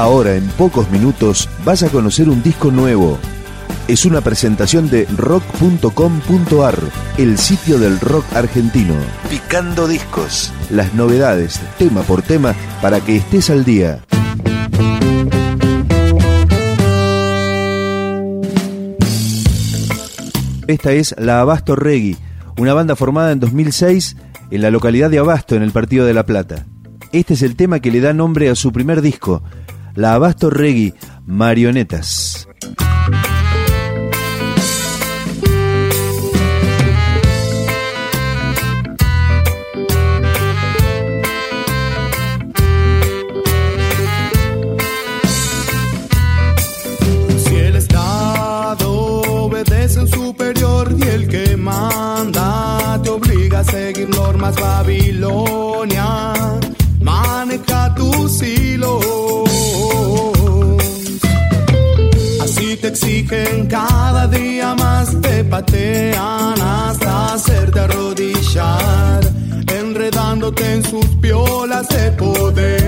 Ahora, en pocos minutos, vas a conocer un disco nuevo. Es una presentación de rock.com.ar, el sitio del rock argentino. Picando discos. Las novedades, tema por tema, para que estés al día. Esta es la Abasto Reggae, una banda formada en 2006 en la localidad de Abasto, en el Partido de la Plata. Este es el tema que le da nombre a su primer disco, la Abasto Reggae Marionetas. Día más, te patean hasta hacerte arrodillar, enredándote en sus piolas de poder.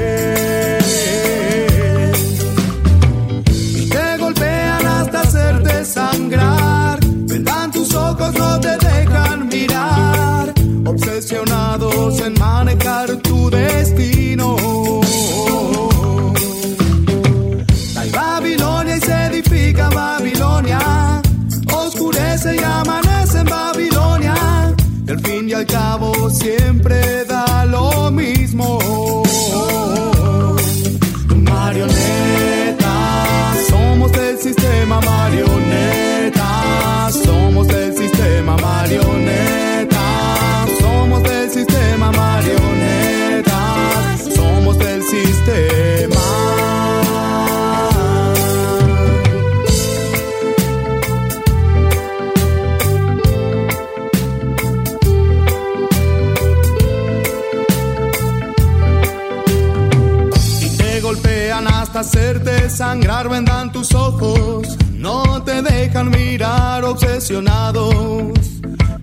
Hacerte sangrar vendan tus ojos, no te dejan mirar obsesionados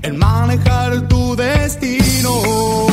en manejar tu destino.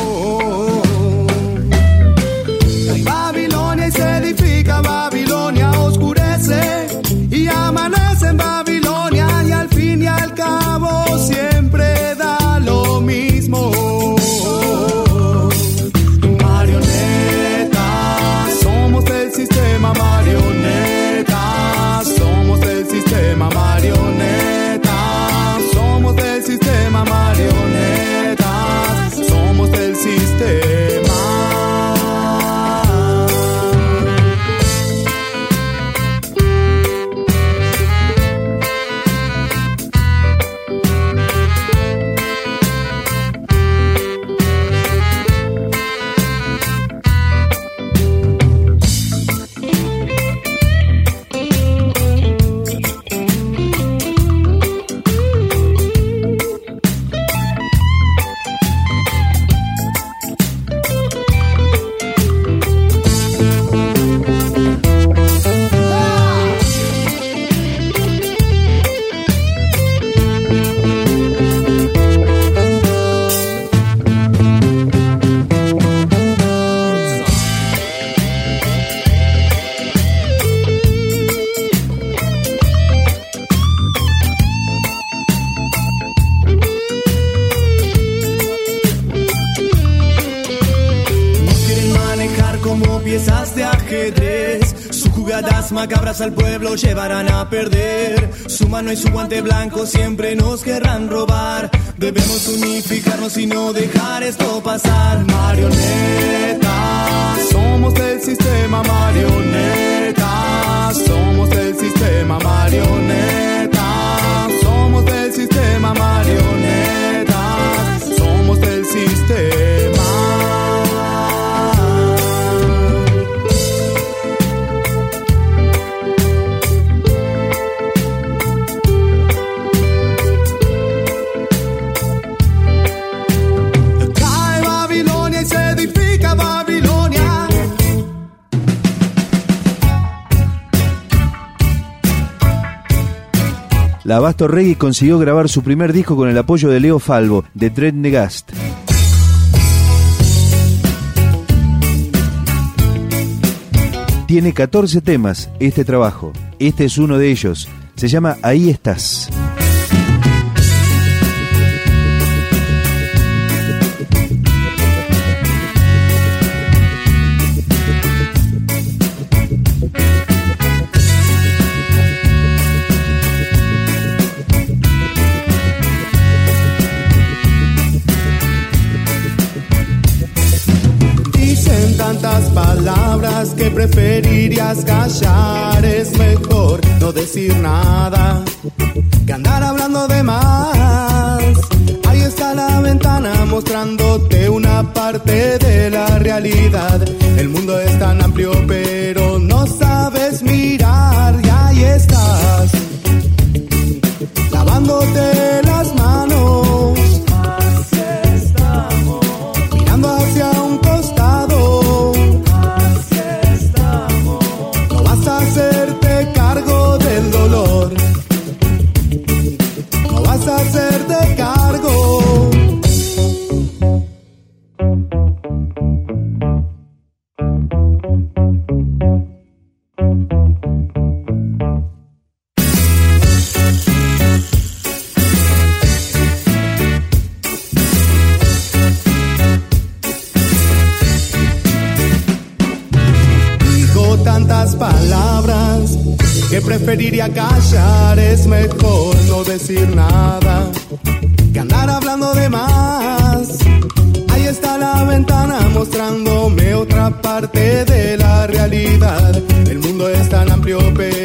Macabras al pueblo llevarán a perder. Su mano y su guante blanco siempre nos querrán robar. Debemos unificarnos y no dejar esto pasar. Marioneta, somos del sistema marioneta. Somos del sistema marioneta. La Basto Reggae consiguió grabar su primer disco con el apoyo de Leo Falvo, de Dread Negast. Tiene 14 temas este trabajo. Este es uno de ellos. Se llama Ahí estás. Callar. Es mejor no decir nada que andar hablando de más. Ahí está la ventana mostrándote una parte de la realidad. El mundo es tan amplio, pero callar, es mejor no decir nada que andar hablando de más. Ahí está la ventana mostrándome otra parte de la realidad. El mundo es tan amplio, pero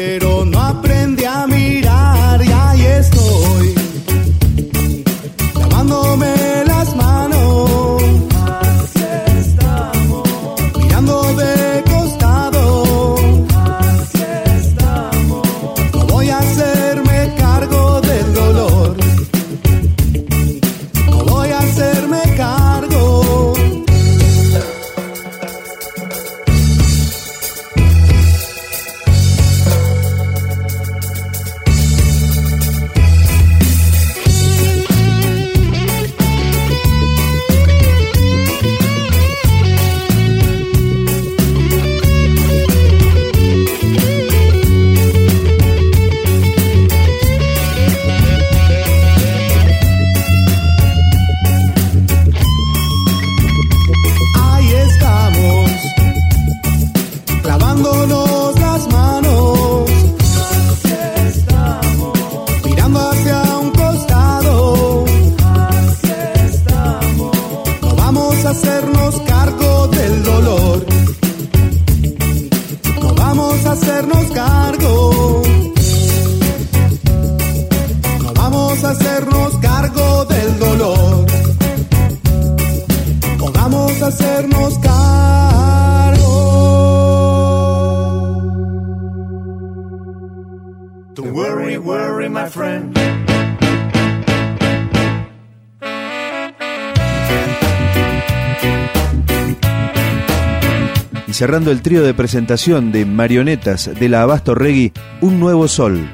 cerrando el trío de presentación de marionetas de la Abasto Reggae, Un Nuevo Sol.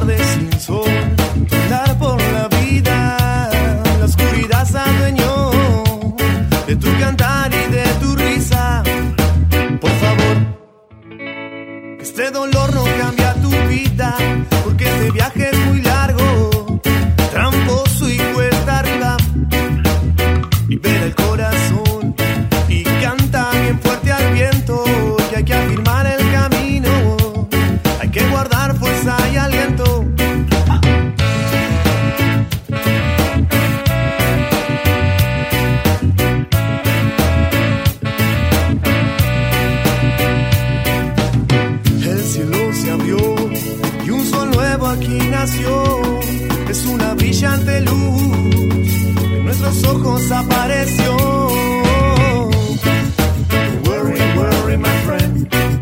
De tu cantar imaginación es una brillante luz en nuestros ojos apareció. Don't worry, worry, my friend.